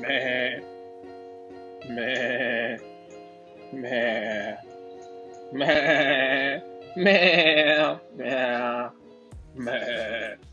meh, meh, meh, meh, meh, meh, meh.